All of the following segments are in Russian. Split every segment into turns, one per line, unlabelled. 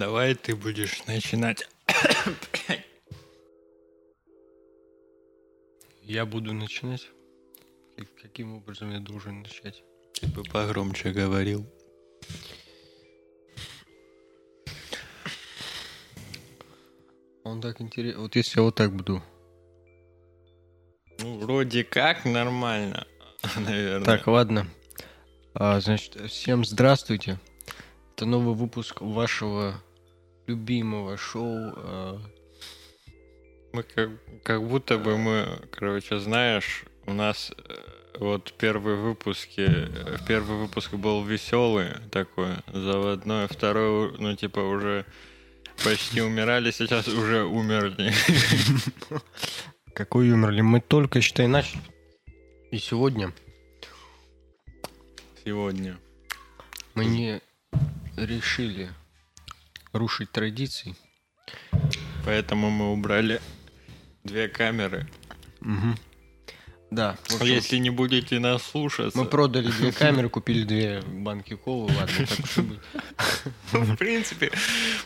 Давай ты будешь начинать.
Я буду начинать. Каким образом я должен начать?
Ты бы погромче говорил.
Он так интересно. Вот если я вот так буду.
Ну, вроде как нормально, наверное.
Так, ладно. А, значит, всем здравствуйте. Это новый выпуск вашего любимого шоу. а,
Мы как, как будто бы мы, короче, знаешь, у нас э, вот первые выпуски, э, первый выпуск был веселый такой, заводной, второй, ну, типа, уже почти умирали, сейчас уже умерли.
Какой умерли? Мы только, считай, начали. И сегодня
Сегодня.
мы не решили рушить традиции.
Поэтому мы убрали две камеры.
Мгм. Да. общем,
Если не будете нас слушаться,
Мы продали две камеры, купили две банки колы, ладно, так уж и быть.
в принципе,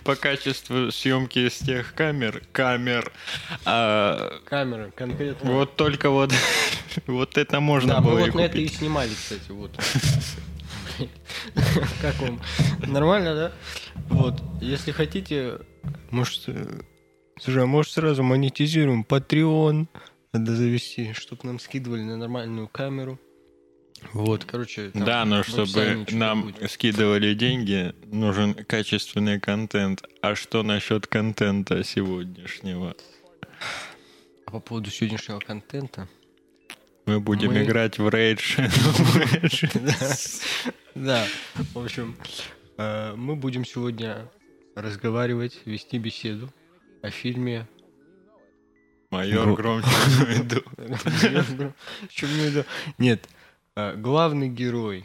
по качеству съемки из тех камер, камер, а,
Камеры, конкретно.
вот только вот, вот это можно
да, мы
было и
вот на это и
купить.
снимали, кстати, вот. Как вам? Нормально, да? Вот, если хотите, может, слушай, а может сразу монетизируем Patreon, надо завести, чтобы нам скидывали на нормальную камеру. Вот, короче.
Да, но чтобы нам
будет.
скидывали деньги, нужен качественный контент. А что насчет контента сегодняшнего?
А по поводу сегодняшнего контента,
Мы будем
Мы-
играть в Rage.
Да, в общем, э, мы будем сегодня разговаривать, вести беседу о фильме
Майор
Гро-
громче иду.
Нет, э, главный герой.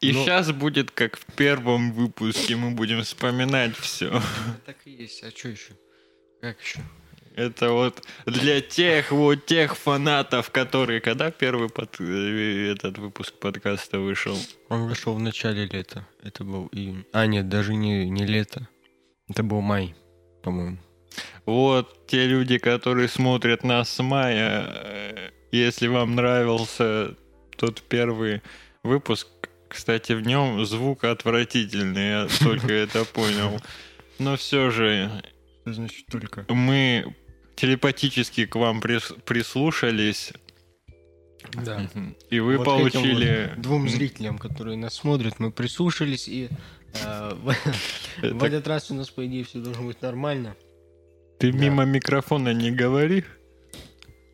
И сейчас будет как в первом выпуске, мы будем вспоминать все.
Так и есть, а что еще? Как еще?
Это вот для тех вот тех фанатов, которые когда первый под- э, этот выпуск подкаста вышел.
Он вышел в начале лета. Это был июнь. А, нет, даже не, не лето. Это был май, по-моему.
Вот те люди, которые смотрят нас с мая, э, если вам нравился тот первый выпуск, кстати, в нем звук отвратительный, я только это понял. Но все же
Что значит только?
мы телепатически к вам прис- прислушались,
Да.
и вы
Вот
получили...
вот двум зрителям, которые нас смотрят, мы прислушались, и э, в, в
Это-
этот раз у нас, по идее, все должно быть нормально.
Ты
Да.
мимо микрофона не говори.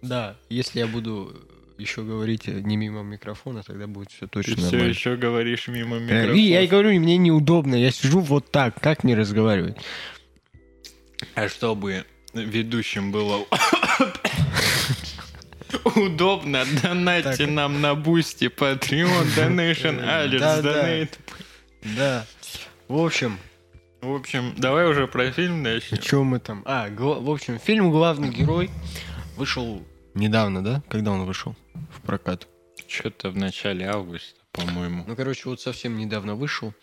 Да, если я буду еще говорить э, не мимо микрофона, тогда будет все
Ты
точно
все
нормально.
еще говоришь мимо
Э,
микрофона.
и я и говорю, мне неудобно, я сижу вот так, как мне разговаривать?
А чтобы ведущим было удобно, донатьте нам на Boosty, Patreon, DonationAlerts,
Да, да.
Donate.
Да. В общем,
В общем, давай уже про фильм начнем.
что мы там? А, в общем, фильм «Главный герой» вышел недавно, да? Когда он вышел в прокат?
Что-то в начале августа, по-моему.
Ну, короче, вот совсем недавно вышел.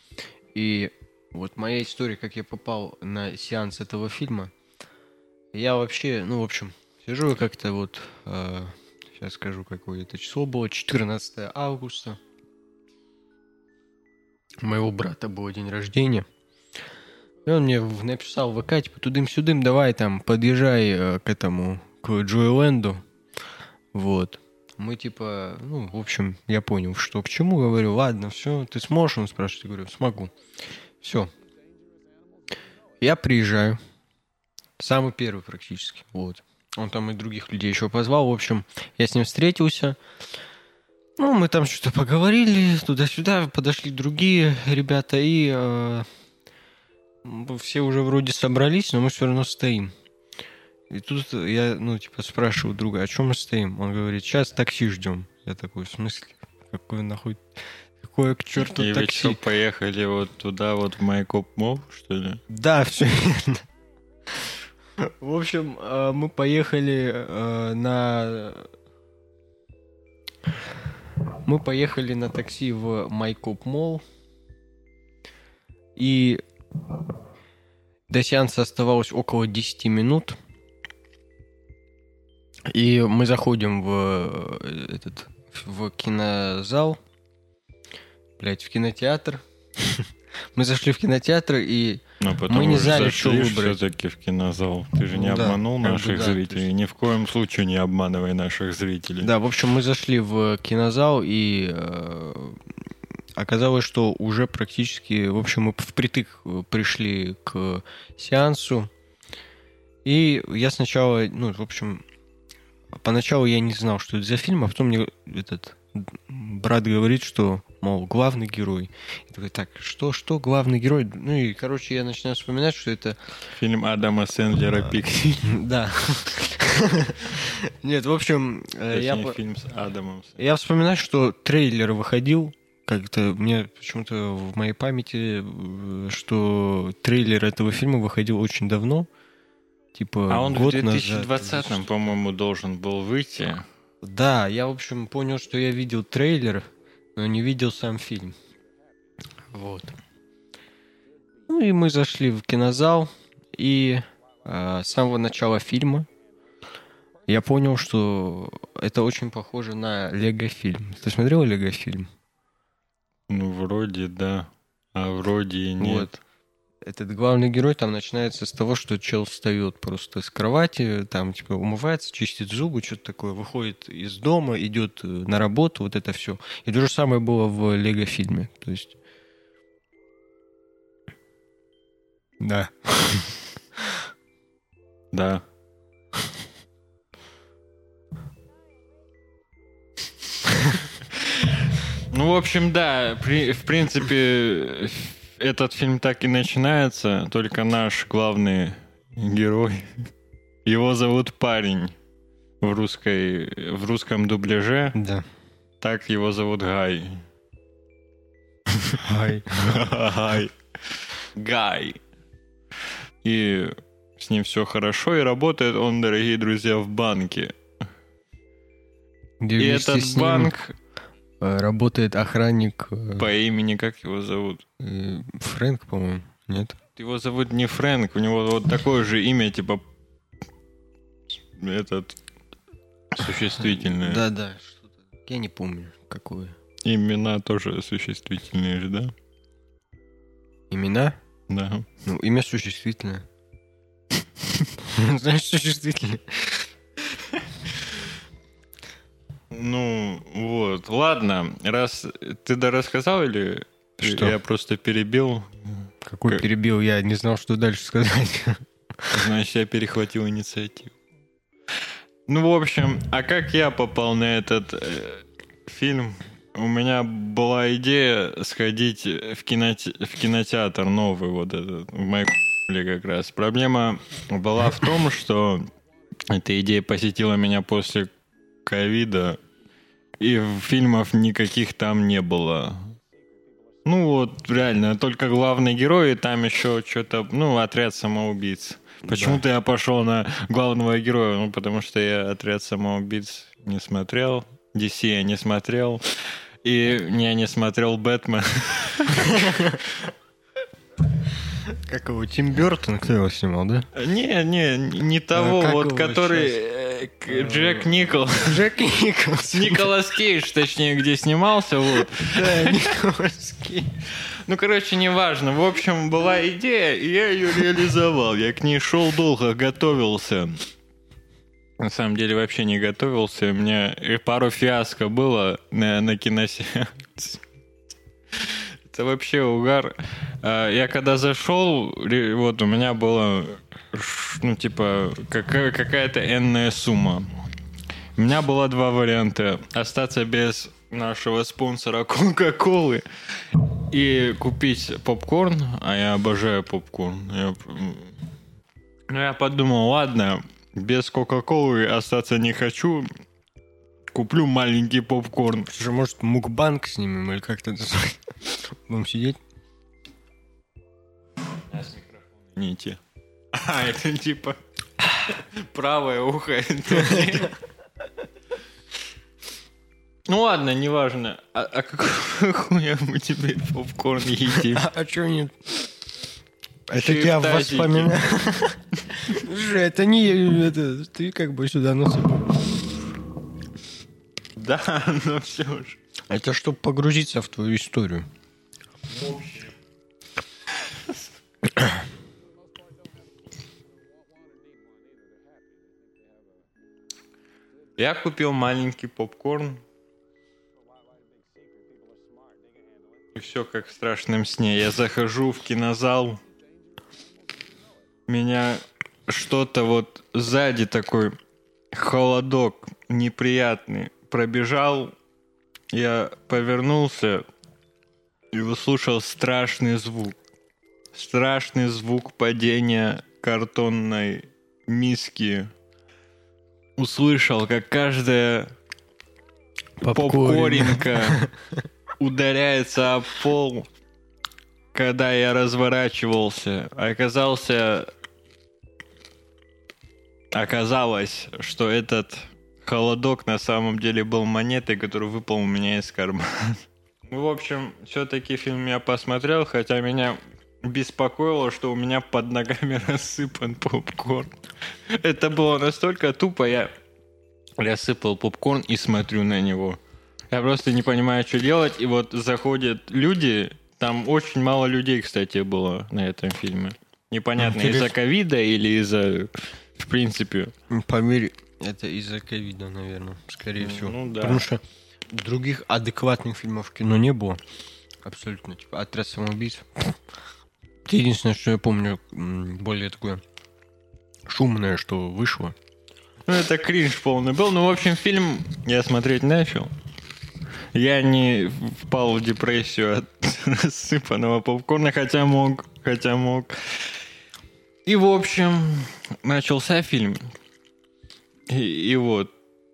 И вот моя история, как я попал на сеанс этого фильма. Я вообще, ну, в общем, сижу как-то вот... сейчас скажу, какое это число было. 14 августа. У моего брата был день рождения. И он мне написал в ВК, типа, тудым-сюдым, давай там, подъезжай э, к этому, к Джоэленду. Вот. Мы типа, ну, в общем, я понял, что к чему, говорю, ладно, все, ты сможешь, он спрашивает, я говорю, смогу. Все. Я приезжаю. Самый первый практически, вот. Он там и других людей еще позвал, в общем, я с ним встретился. Ну, мы там что-то поговорили, туда-сюда, подошли другие ребята, и э, все уже вроде собрались, но мы все равно стоим. И тут я, ну, типа, спрашиваю друга, о чем мы стоим? Он говорит, сейчас такси ждем. Я такой, в смысле? Какое нахуй? Какое к черту
И
такси?
что, поехали вот туда, вот в Майкоп Мол, что ли?
Да, все верно. В общем, э, мы поехали э, на... Мы поехали на такси в Майкоп Мол. И До сеанса оставалось около 10 минут. И мы заходим в э, этот в кинозал, блять, в кинотеатр. Мы зашли в кинотеатр и
Но потом
Мы не знали, что выбрать.
все-таки в кинозал. Ты же не
Ну да,
обманул наших
да,
зрителей.
есть-
Ни в коем случае не обманывай наших зрителей.
Да, в общем, мы зашли в кинозал, и э, оказалось, что уже практически, в общем, мы впритык э, пришли к сеансу. И я сначала, ну, в общем, поначалу я не знал, что это за фильм, а потом мне этот брат говорит, что, мол, главный герой. Я такой, так, что, что главный герой? Ну и, короче, я начинаю вспоминать, что это
Фильм Адама Сэндлера «Пикси».
Да. Нет, в общем, э, я,
фильм с Адамом.
я вспоминаю, что трейлер выходил. Как-то мне почему-то в моей памяти, э, что трейлер этого фильма выходил очень давно. Типа
А он в
год
2020,
назад.
по-моему, должен был выйти.
Да, я, в общем, понял, что я видел трейлер, но не видел сам фильм. Вот. Ну и мы зашли в кинозал, и э, с самого начала фильма я понял, что это очень похоже на Лего-фильм. Ты смотрел Лего-фильм?
Ну, вроде да, а вроде и нет.
Вот. Этот главный герой там начинается с того, что чел встает просто с кровати, там типа умывается, чистит зубы, что-то такое, выходит из дома, идет э, на работу, вот это все. И то же самое было в Лего фильме. То есть. Да.
Да. Ну, в общем, да, при- в принципе, этот фильм так и начинается, только наш главный герой, его зовут Парень в, русской, в русском дубляже,
Да.
так его зовут Гай.
Ай.
Гай. Гай. И с ним все хорошо, и работает он, дорогие друзья, в банке.
Где
И этот банк
работает охранник э,
по имени, как его зовут?
э, Фрэнк, по-моему. Нет?
Его зовут не Фрэнк, у него вот такое же имя, типа этот существительное.
Да, да, что-то. Я не помню, какое.
Имена тоже существительные же, да?
Имена?
Да.
Ну, имя существительное. Знаешь, существительное.
Ну, вот. Ладно, раз ты да рассказал или
Что?
я просто перебил,
Какой
Как-
перебил, я не знал, что дальше сказать.
значит, я перехватил инициативу. Ну, в общем, а как я попал на этот э, фильм? У меня была идея сходить в, киноте- в кинотеатр новый, вот этот, в моей как раз. Проблема была в том, что эта идея посетила меня после ковида, и фильмов никаких там не было. Ну вот, реально, только главный герой, и там еще что-то, ну, отряд самоубийц. Почему-то я пошел на главного героя, ну, потому что я отряд самоубийц не смотрел, DC я не смотрел, и я не смотрел Бэтмен.
Как его, Тим Бертон, кто его снимал, да?
Не, не, не того,
как
вот, который
сейчас?
э, Джек Никол.
Джек Николс.
Николас Кейдж, точнее, где снимался, вот.
Да, Николас Кейдж.
Ну, короче, неважно. В общем, была идея, и я ее реализовал. Я к ней шел долго, готовился. На самом деле вообще не готовился. У меня пару фиаско было на, на киносеансе. Это вообще угар. А, Я когда зашел, вот у меня было, ну, типа, какая- какая-то энная сумма. У меня было два варианта. Остаться без нашего спонсора Кока-Колы и купить попкорн, а я обожаю попкорн. Я, ну, я подумал, ладно, без Кока-Колы остаться не хочу, куплю маленький попкорн.
Слушай, может, мукбанк снимем или как-то? Будем сидеть?
Не те. А, это типа правое ухо. Ну ладно, неважно. А, а какого хуя мы теперь попкорн едим?
А, а что нет? Это
Еще и
тебя
в тазике.
воспоминания. Слушай, это не... это ты как бы сюда насыпал.
Да, ну все же.
Это чтобы погрузиться в твою историю.
Я купил маленький попкорн. И все как в страшном сне. Я захожу в кинозал. Меня что-то вот сзади такой холодок неприятный пробежал. Я повернулся и услышал страшный звук. Страшный звук падения картонной миски. Услышал, как каждая попкоринка ударяется об пол, когда я разворачивался. Оказался... Оказалось, что этот холодок на самом деле был монетой, который выпал у меня из кармана. В общем, все-таки фильм я посмотрел, хотя меня беспокоило, что у меня под ногами рассыпан попкорн. Это было настолько тупо, я рассыпал попкорн и смотрю на него. Я просто не понимаю, что делать, и вот заходят люди, там очень мало людей, кстати, было на этом фильме. Непонятно,
Интересно.
из-за ковида или из-за, в принципе,
Поверь, это из-за ковида, наверное, скорее всего.
ну да.
Потому что других адекватных фильмов в кино не было. Абсолютно. Типа «Отряд самоубийц». Это единственное, что я помню, более такое шумное, что вышло.
Ну, это кринж полный был. Ну, в общем, фильм я смотреть начал. Я не впал в депрессию от рассыпанного попкорна, хотя мог, хотя мог. И, в общем, начался фильм. И, и вот,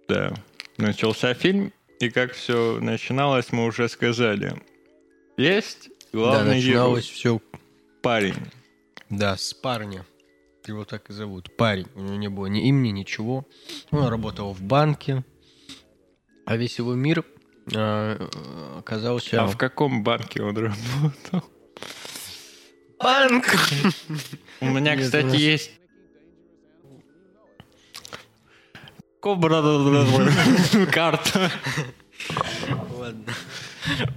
да, начался фильм. И как все начиналось, мы уже сказали. Есть
да,
главный
начиналось
герой,
все,
парень.
да, с парня. Его так и зовут. Парень. У него не было ни имени, ничего. Он работал в банке. А весь его мир э, оказался...
А в каком банке он работал?
банк!
У меня, кстати, есть... Кобра карта.
Ладно.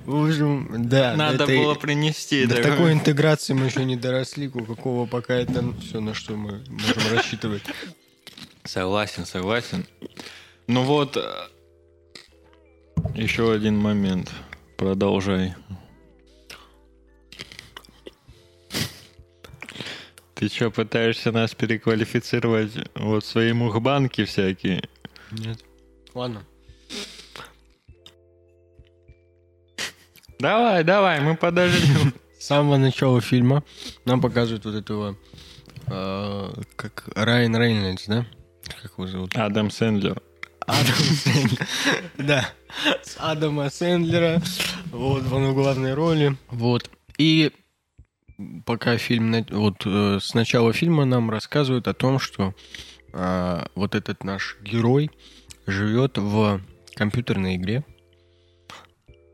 В общем, да.
Надо
это-
было принести.
До
такой.
такой интеграции мы еще не доросли, у какого пока это все, на что мы можем рассчитывать.
Согласен, согласен. Ну вот, э, еще один момент. Продолжай. Ты что, пытаешься нас переквалифицировать вот свои мухбанки всякие?
Нет. Ладно.
Давай, давай, мы подождем.
С самого начала фильма нам показывают вот этого, э, как Райан Рейнольдс, да? Как его зовут?
Адам Сэндлер.
Адам Сэндлер. Да, с Адама Сэндлера. Вот, он в главной роли. Вот. И пока фильм... Вот э, с начала фильма нам рассказывают о том, что а, вот этот наш герой живет в компьютерной игре.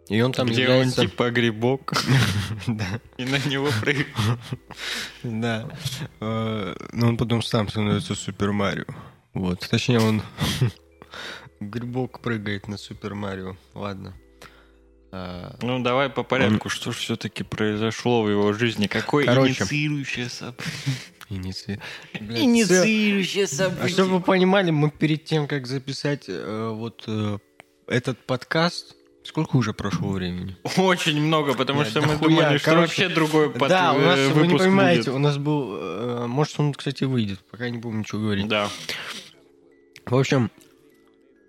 И он там
Где
является...
он типа грибок, и на него прыгает.
Да. Э, Но он потом сам становится Супер Марио. Вот. Точнее, он грибок прыгает на Супер Марио. Ладно. А,
Ну, давай по порядку. Что же все-таки произошло в его жизни? Какое
Короче.
инициирующее событие?
иници- Блядь,
Инициирующее
всё- А чтобы вы понимали, мы перед тем, как записать э, вот э, этот подкаст, сколько уже прошло времени?
Очень много, потому
Нет,
что мы
дохуя.
думали, что
Короче,
вообще другой под-
да, у нас,
э,
вы не понимаете,
будет.
у нас был... э, может, он, кстати, выйдет, пока не будем ничего говорить.
Да.
В общем,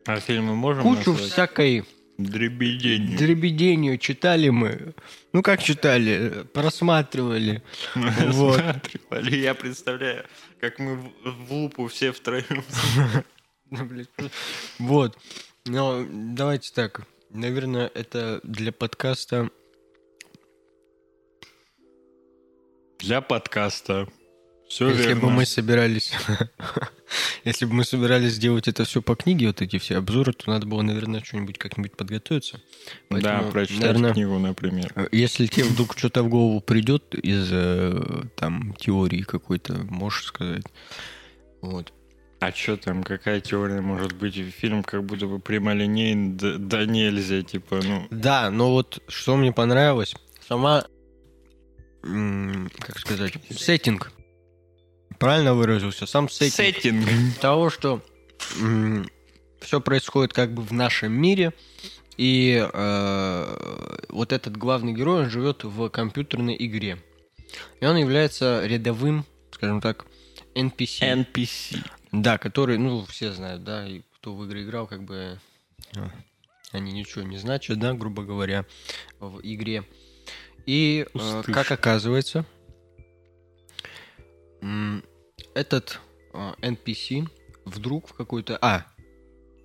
А фильмы можем
кучу
назвать?
всякой
Дребедень.
дребеденью читали мы. Ну, как читали? Просматривали. Вот.
Смотрели. Я представляю, как мы в, лупу все втроем.
Ну. Вот. Но давайте так. Наверное, это для подкаста...
Для подкаста. Все
Если
верно.
бы мы собирались... Если бы мы собирались сделать это все по книге, вот эти все обзоры, то надо было, наверное, что-нибудь как-нибудь подготовиться.
Да,
Поэтому,
прочитать
наверное,
книгу, например.
э, Если тебе вдруг что-то в голову придет из э, там теории какой-то, можешь сказать. Вот.
А что там, какая теория может быть? Фильм как будто бы прямолинейный, да, да нельзя, типа, ну...
Да, но вот что мне понравилось, сама, как сказать, сеттинг. Правильно выразился? Сам сеттинг.
Сеттинг.
того, что все происходит как бы в нашем мире, и э, вот этот главный герой, он живет в компьютерной игре. И он является рядовым, скажем так, NPC.
NPC.
Да, который, ну, все знают, да, и кто в игры играл, как бы э, они ничего не значат, да, грубо говоря, в игре. И э, как оказывается, этот NPC вдруг в какой-то... А,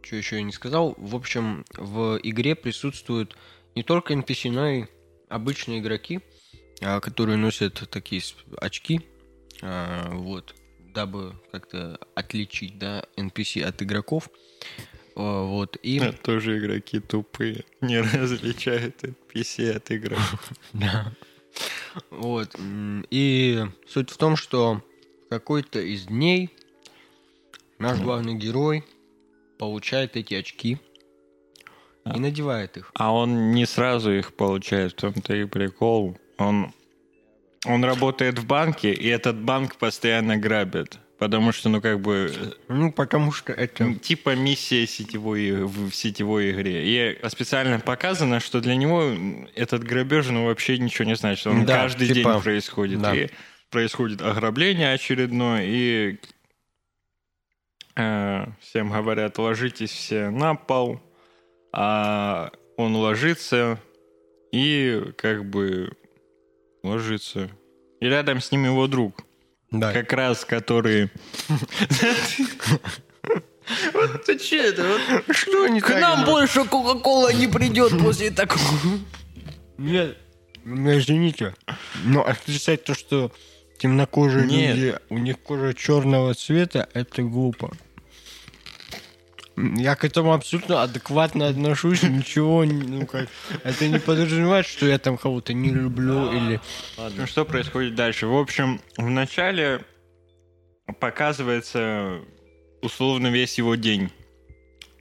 что еще я не сказал. В общем, в игре присутствуют не только NPC, но и обычные игроки, а, которые носят такие очки, а, вот, дабы как-то отличить, да, NPC от игроков. А, Вот, и...
А Тоже игроки тупые. Не различают NPC от игроков.
Да. Вот. И суть в том, что в какой-то из дней наш главный герой получает эти очки и надевает их.
А он не сразу их получает, в том-то и прикол. Он, он работает в банке, и этот банк постоянно грабит. Потому что, ну, как бы,
Ну, потому что это...
типа миссия сетевой, в сетевой игре. И специально показано, что для него этот грабеж, ну, вообще ничего не значит. Он
Да,
каждый
типа,
день происходит.
да.
И происходит ограбление очередное, и э, всем говорят, ложитесь все на пол, а он ложится и как бы ложится. И рядом с ним его друг,
Да.
как раз который... Вот ты че это? Вот
Что не
К нам больше Кока-Кола не придет после такого.
Нет, ну, извините. Но отрицать то, что темнокожие
Нет.
люди, у них кожа черного цвета, это глупо. Я к этому абсолютно адекватно отношусь, ничего, ну как, это не подразумевает, что я там кого-то не люблю или...
Ну что происходит дальше? В общем, вначале показывается условно весь его день.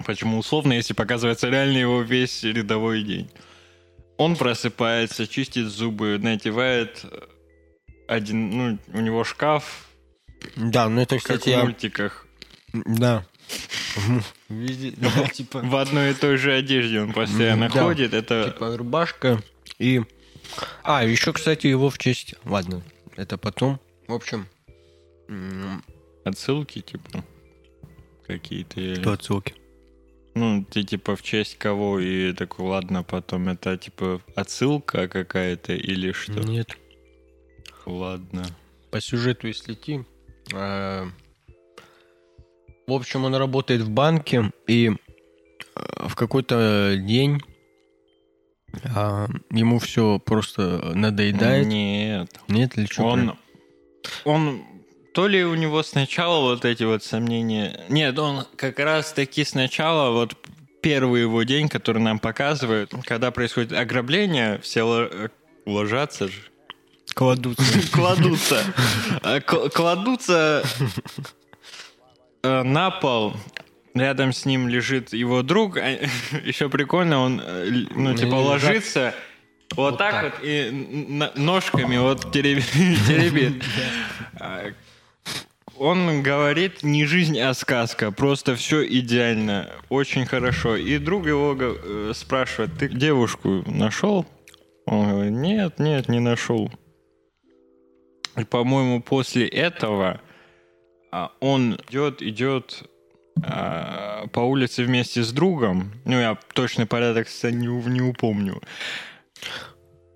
Почему условно, если показывается реально его весь рядовой день? Он просыпается, чистит зубы, надевает один, ну, у него шкаф,
Да, ну это,
как
кстати,
в
я...
мультиках.
Да. Везде, да,
В одной и той же одежде он постоянно ходит. Это
типа рубашка и... А, еще, кстати, его в честь... Ладно, это потом. В общем,
отсылки, типа, какие-то.
по отсылке.
Ну, ты типа в честь кого и такой, ладно, потом это типа отсылка какая-то или что?
Нет.
Ладно.
по сюжету, если идти. В общем, он работает в банке, и э, в какой-то день а, ему все просто надоедает.
Нет.
Нет, или что?
Он, он, то ли у него сначала вот эти вот сомнения... Нет, он как раз таки сначала вот первый его день, который нам показывают, когда происходит ограбление, все э, ложатся же.
Кладутся.
Кладутся. Э, Кладутся на пол. Рядом с ним лежит его друг. Еще прикольно, он, э, ну, типа, ложится вот так
так.
вот и ножками вот теребит. А, Он говорит не жизнь, а сказка. Просто все идеально. Очень хорошо. И друг его го- э, спрашивает, ты девушку нашел? Он говорит, нет, нет, не нашел. И, по-моему, после этого а, он идет, идет а, по улице вместе с другом. Ну, я точный порядок не, не упомню.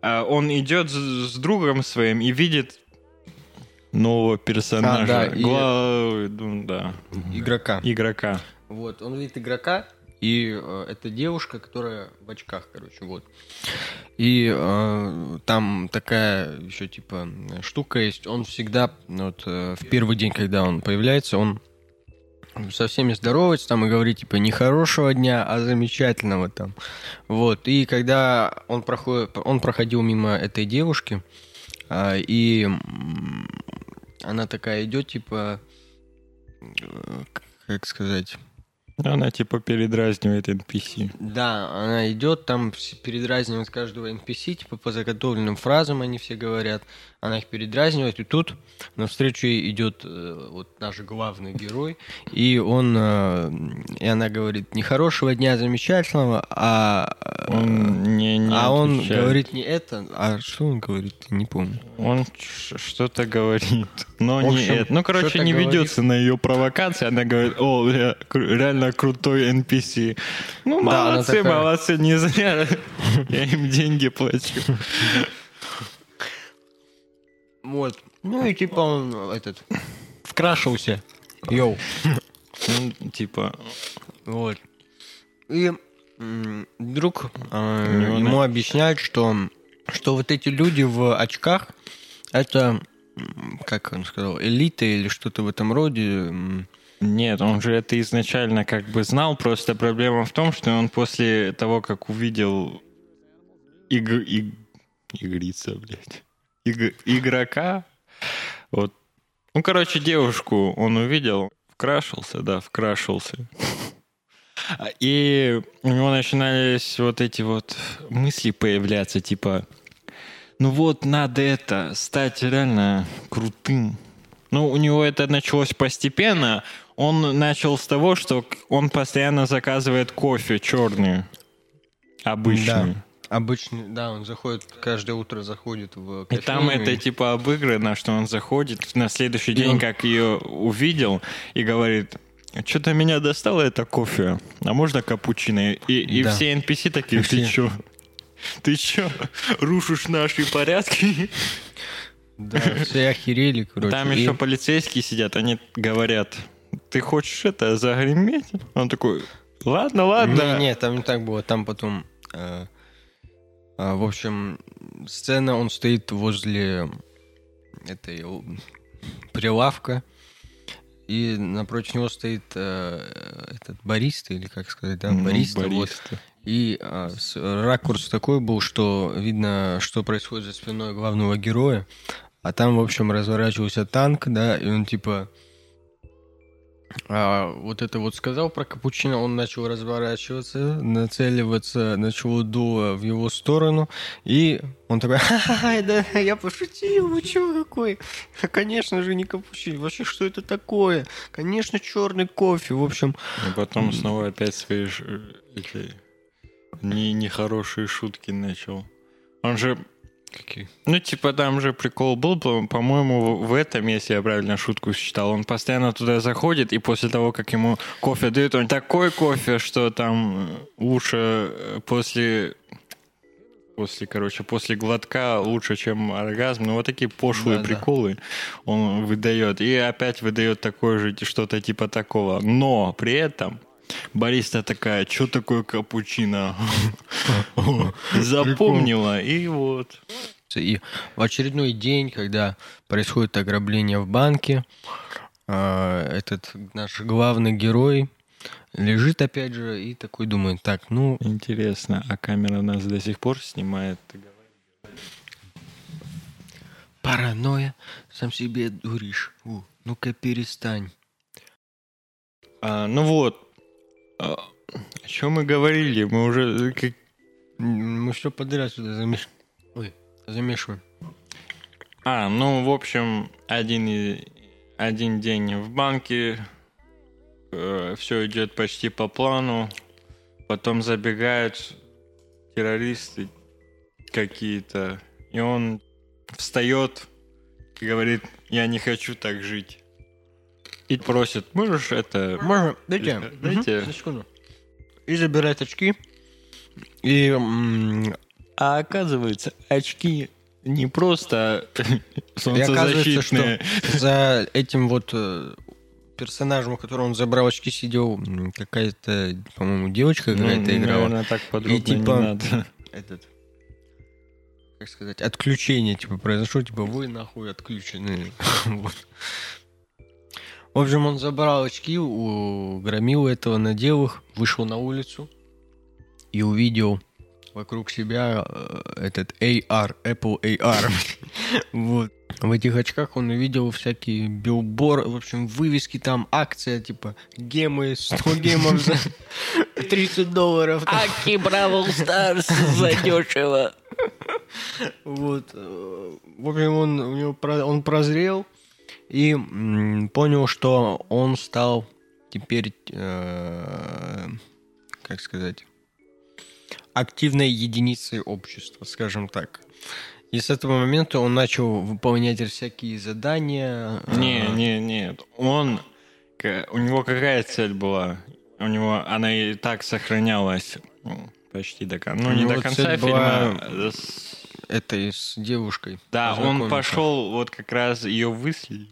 А, он идет с, с другом своим и видит нового персонажа.
А, да, и-
Гла- ну, да.
Игрока.
Игрока.
Вот, он видит игрока, И э, это девушка, которая в очках, короче, вот. И э, там такая еще типа штука есть. Он всегда, вот э, в первый день, когда он появляется, он со всеми здоровается там и говорит, типа, не хорошего дня, а замечательного там. Вот. И когда он, проходит, он проходил мимо этой девушки, а, и она такая идет, типа, э, как сказать,
Она типа передразнивает NPC.
да, она идет, там передразнивает каждого NPC, типа по заготовленным фразам они все говорят. Она их передразнивает, и тут навстречу ей идет э, вот наш главный герой, и он, э, и она говорит, не хорошего дня, замечательного, а, э,
Он не, не
а он
отвечает.
говорит не это, а что он говорит, не помню.
Он что-то говорит, но
В
не
общем,
это. Ну, короче, не
говорит.
ведется на ее провокации. Она говорит, о, кру- реально крутой NPC. Ну,
Да,
молодцы,
такая.
молодцы, не зря я им деньги плачу.
Вот. Ну и типа он этот вкрашился. Йоу.
Ну, типа,
Вот. И вдруг э,
него
ему объясняют, что, что вот эти люди в очках, это, как он сказал, элита или что-то в этом роде.
Нет, он же это изначально как бы знал, просто проблема в том, что он после того, как увидел иг... иг- игрица, блядь, иг- игрока, вот, ну, короче, девушку он увидел, вкрашился, да, вкрашился. И у него начинались вот эти вот мысли появляться, типа, ну вот, надо это, стать реально крутым. Ну, у него это началось постепенно. Он начал с того, что он постоянно заказывает кофе черный. Обычный.
Да. Обычно, да, он заходит, каждое утро заходит в
И там
кофейню
это типа обыграно, что он заходит на следующий
И
день,
он-
как ее увидел, и говорит, что-то меня достало это кофе, а можно капучино? И, и
Да.
все NPC такие, ты чё? Ты чё, рушишь наши порядки?
Да, все охерели, короче.
Там
И-
еще полицейские сидят, они говорят, ты хочешь это, загреметь? Он такой, ладно, ладно.
Не, не, там не так было. Там потом, э, в общем, сцена, он стоит возле этой прилавка, и напротив него стоит э, этот бариста, или как сказать, да,
Ну,
бариста. вот. И а, с- ракурс такой был, что видно, что происходит за спиной главного героя. А там, в общем, разворачивался танк, да, и он типа... а, вот это вот сказал про капучино, он начал разворачиваться, нацеливаться, начал дуло в его сторону, и он такой, ха-ха, да, я пошутил, вы чё какой? Конечно же не капучино, вообще что это такое? Конечно, черный кофе, в общем,
И потом снова опять свои э, эти не, нехорошие шутки начал. Он же...
Какие?
Ну, типа, там же прикол был, по- по-моему, в этом, если я правильно шутку считал, он постоянно туда заходит, и после того, как ему кофе дают, он такой кофе, что там э, лучше э, после... После, короче, после глотка лучше, чем оргазм. Ну, вот такие пошлые
Да-да.
приколы он выдает. И опять выдает такое же, что-то типа такого. Но при этом бариста такая, что такое капучино? Запомнила, и вот.
И в очередной день, когда происходит ограбление в банке, а, этот наш главный герой лежит опять же и такой думает, так, ну,
Интересно, а камера нас до сих пор снимает?
Паранойя, сам себе дуришь. Ну-ка перестань.
А, ну вот, о чем мы говорили? Мы уже... э, как-
Мы все подряд сюда замеш... Ой, замешиваем.
А, ну, в общем, один, один день в банке, все идет почти по плану, потом забегают террористы какие-то, и он встает и говорит, я не хочу так жить. И просит, можешь это...
Можно? Дайте.
Э, дайте.
На секунду. И забирает очки. И
А оказывается, очки не просто
И
солнцезащитные.
что за этим вот э, персонажем, у которого он забрал очки, сидел какая-то, по-моему, девочка
Ну,
какая-то играла.
наверное, так подробно
типа,
не надо.
Этот, как сказать, отключение, типа, произошло, типа, вы нахуй отключены. Вот. В общем, он забрал очки, у громил этого, надел их, вышел на улицу и увидел вокруг себя э, этот AR, Apple AR. Вот. В этих очках он увидел всякие билборы, в общем, вывески там, акция, типа, гемы, 100 гемов за 30 долларов.
Аки Бравл Старс задешево.
Вот. э, В общем, он, у него, он прозрел и м, понял, что он стал теперь, э, как сказать, активной единицей общества, скажем так. И с этого момента он начал выполнять всякие задания. э,
Не, не, нет. Он... У него какая цель была? У него она и так сохранялась ну, почти до конца. Ну, не до конца фильма.
была-
а с-
этой с девушкой.
Да, он пошел вот как раз ее выследил.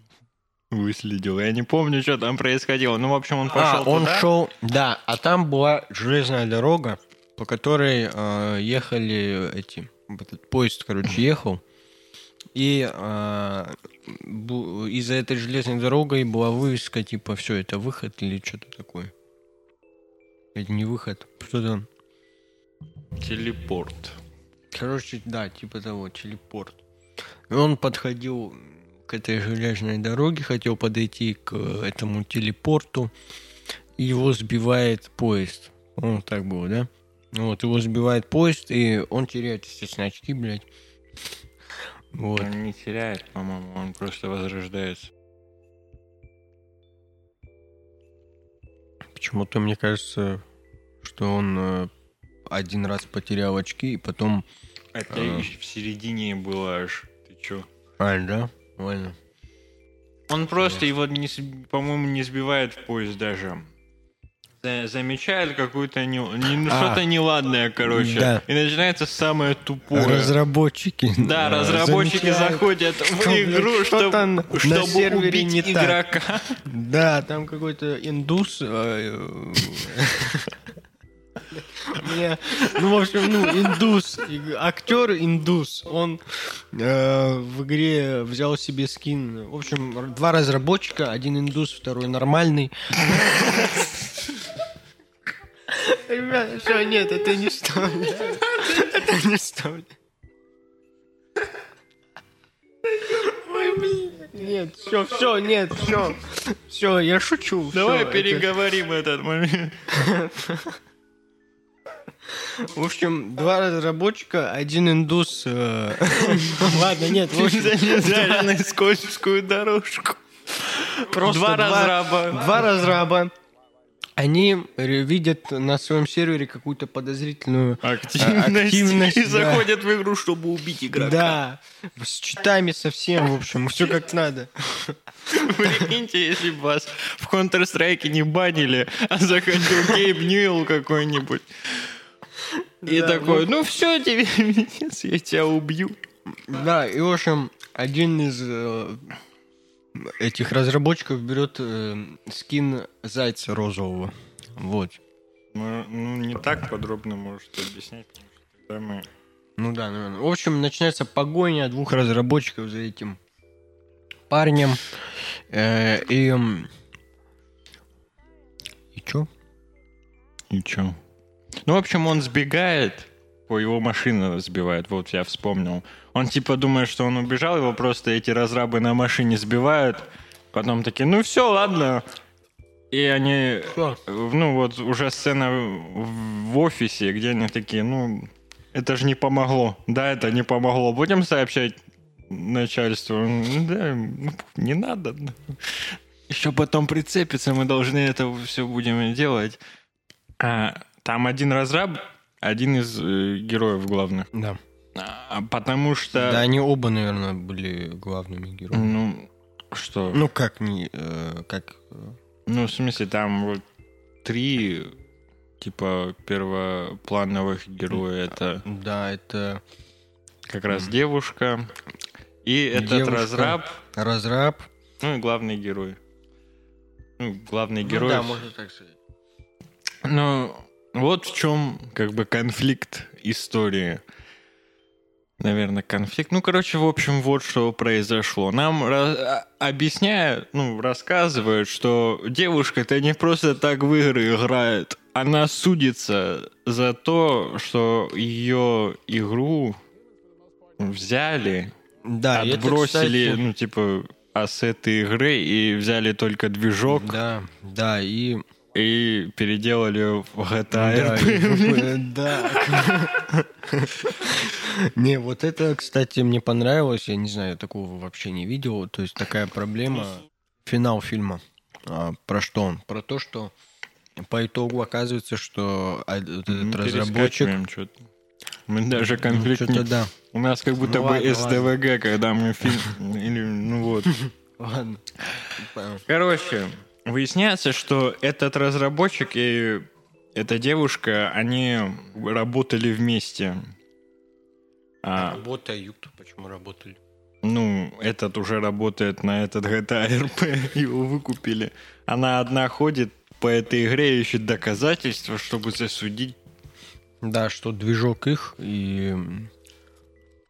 Выследил. Я не помню, что там происходило. Ну, в общем, он
А,
пошел
он
туда.
шел, да, а там была железная дорога, по которой э, ехали эти, этот поезд, короче, ехал. И э, и за этой железной дорогой была вывеска, типа, все, это выход или что-то такое. Это не выход, что-то...
Телепорт.
Короче, да, типа того, телепорт. И он подходил к этой железной дороге, хотел подойти к этому телепорту, и его сбивает поезд. Ну, так было, да? Вот, его сбивает поезд, и он теряет, естественно, очки, блядь. Вот.
Он не теряет, по-моему, он просто возрождается.
Почему-то мне кажется, что он э, один раз потерял очки, и потом...
Это и в середине было аж. Ты чё?
А, да? Ладно.
Он просто его, не по-моему, не сбивает в поезд даже. За- Замечает какую-то не, не- ну,
А.
что-то неладное, короче.
Да.
И начинается самое тупое.
Разработчики.
Да,
э,
разработчики
замечают,
заходят в игру, чтобы, чтобы убить
не так.
игрока.
Да, там какой-то индус. Мне- Ну, в общем, ну, индус, актер индус, он э, в игре взял себе скин. В общем, два разработчика, один индус, второй нормальный. Ребята, все, нет, это не вставляю. Это не блин. Нет, все, все, нет, все. Все, я шучу.
Давай
это-
переговорим этот момент.
В общем, два разработчика, один индус. э, Ладно, нет, в общем,
на скользкую дорожку.
просто
Два разраба.
Два разраба. Они видят на своем сервере какую-то подозрительную
Активность.
активность,
И
да.
заходят в игру, чтобы убить игрока.
Да, с читами совсем, в общем, все как надо.
Прикиньте, если бы вас в Counter-Strike не банили, а заходил Гейб Ньюэлл какой-нибудь. И
Да,
такой, ну все, тебе минец, я тебя убью.
Да, и в общем, один из э, этих разработчиков берет э, скин зайца розового. Вот.
Ну, ну, не так подробно может объяснять, потому что тогда мы...
Ну да, наверное. В общем, начинается погоня двух разработчиков за этим парнем. Э, и... И чё?
И чё? Ну, в общем, он сбегает, его машина сбивает, вот я вспомнил. Он типа думает, что он убежал, его просто эти разрабы на машине сбивают. Потом такие, ну все, ладно. И они,
Что?
ну вот уже сцена в, офисе, где они такие, ну это же не помогло. Да, это не помогло. Будем сообщать начальству. «Ну Да, не надо. Еще потом прицепиться, мы должны это все будем делать. А, там один разраб, один из э, героев главных.
Да.
А, потому что...
Да, они оба, наверное, были главными героями.
Ну, что?
Ну, как не... э, как... э,
Ну, в смысле, там вот три, типа, первоплановых героя. Это
Да, это
как раз девушка. И этот
Девушка.
разраб,
разраб.
ну и главный герой. ну, главный
Ну
герой.
да, можно так сказать.
Ну, вот в чем как бы конфликт истории. Наверное, конфликт. Ну, короче, в общем, вот что произошло. Нам ра- а- объясняют, ну, рассказывают, что девушка-то не просто так в игры играет. Она судится за то, что ее игру взяли,
Да, и это,
отбросили,
кстати,
ну, типа, ассеты игры и взяли только движок
Да, да, и...
и переделали в GTA
Да, и- да. Не, вот это, кстати, мне понравилось. Я не знаю, такого вообще не видел. То есть такая проблема. Финал фильма. А, Про что он? Про то, что по итогу оказывается, что а, вот
Ну,
этот разработчик...
Мы даже
Ну,
конфликт
что-то
не...
да.
У нас как будто
Ну
бы
ладно,
СДВГ, когда мы фильм... Или, ну вот.
Ладно.
Короче, выясняется, что этот разработчик и эта девушка, они работали вместе. А,
Работают. Почему работали?
ну, этот уже работает на этот GTA RP, его выкупили. Она одна ходит по этой игре, ищет доказательства, чтобы засудить
Да, что движок их и...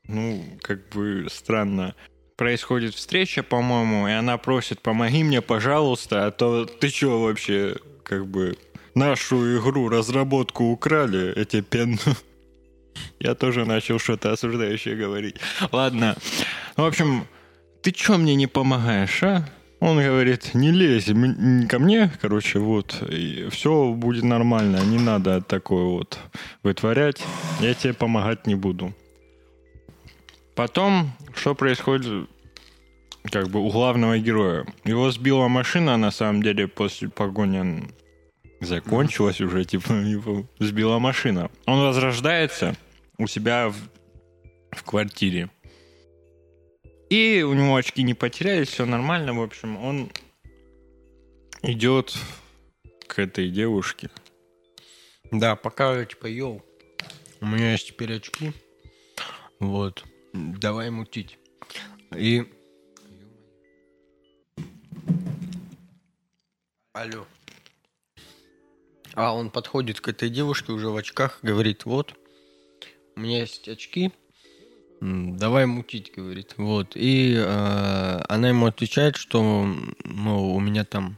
Ну, как бы странно. Происходит встреча, по-моему, и она просит, помоги мне, пожалуйста, а то ты чё вообще, как бы, нашу игру, разработку украли, эти пен... Я тоже начал что-то осуждающее говорить. Ладно. В общем, ты чё мне не помогаешь, а? Он говорит, не лезь ко мне, короче, вот, и все будет нормально, не надо такое вот вытворять, я тебе помогать не буду. Потом, что происходит как бы у главного героя? Его сбила машина, на самом деле, после погони закончилась уже, типа, его сбила машина. Он возрождается у себя в, в квартире. И у него очки не потерялись, все нормально, в общем, он идет к этой девушке.
Да, пока типа, йоу, у меня есть теперь очки. Вот. Давай мутить. И... Алло. А он подходит к этой девушке уже в очках, говорит, вот, у меня есть очки, давай мутить, говорит. Вот. И э, она ему отвечает, что, мол, у меня там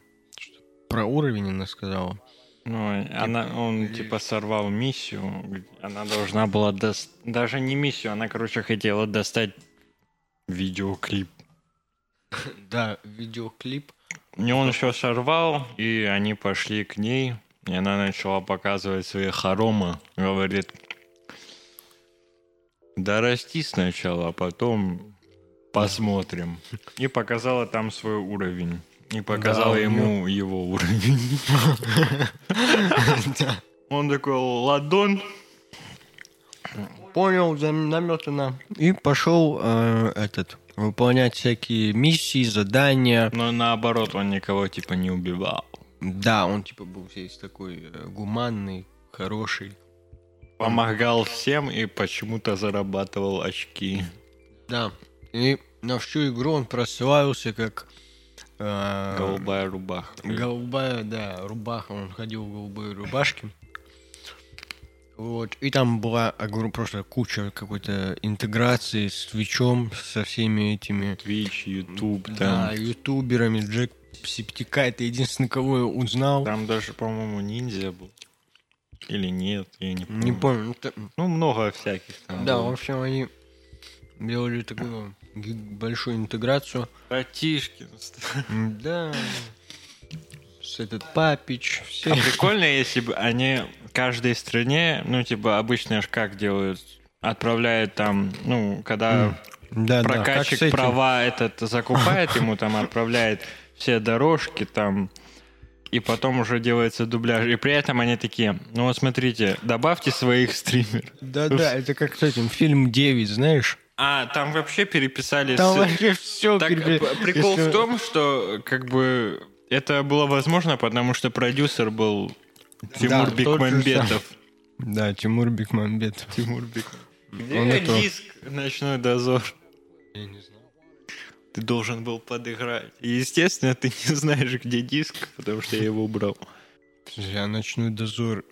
про уровень она сказала.
Ну, она, он типа сорвал миссию. Она должна была дос- даже не миссию, она, короче, хотела достать видеоклип.
Да, видеоклип.
И он еще сорвал, и они пошли к ней, и она начала показывать свои хоромы. Говорит, да расти сначала, а потом посмотрим. И показала там свой уровень. И показала
у
ему его уровень. Он такой, ладон,
Понял, наметано. И пошел э, этот выполнять всякие миссии, задания.
но наоборот, он никого типа не убивал.
Да, он типа был весь такой э, гуманный, хороший.
Помогал всем и почему-то зарабатывал очки.
Да. И на всю игру он прославился как
Голубая рубаха.
голубая, да, рубаха. Он ходил в голубой рубашке. Вот. И там была, я говорю, просто куча какой-то интеграции с Твичом, со всеми этими
Twitch, YouTube,
Да,
там.
ютуберами Джек Септика, это единственный, кого я узнал.
Там даже, по-моему, ниндзя был. Или нет, я не помню.
Не помню. ну,
Ну, много всяких там.
Да, в
было.
общем, они делали такую большую интеграцию.
Братишки.
М, Да. С этот Папич, все.
А прикольно, если бы они каждой стране, ну, типа, обычно ж как делают, отправляют там, ну, когда
Да, да, с этим.
права этот закупает, ему там отправляет все дорожки там, и потом уже делается дубляж. И при этом они такие, ну вот смотрите, добавьте своих стримеров.
Да, да, это как с этим фильм 9, знаешь?
А, там вообще переписали...
Там
с-
вообще все
Так, п- прикол в том, что как бы это было возможно, потому что продюсер был Тимур
же
Бекмамбетов.
Да, Тимур Бекмамбетов.
Тимур Бекмамбетов. Где
Он это-
диск «Ночной дозор»?
Я не знаю.
ты должен был подыграть. И, естественно, ты не знаешь, где диск, потому что я его убрал.
Я ночной дозор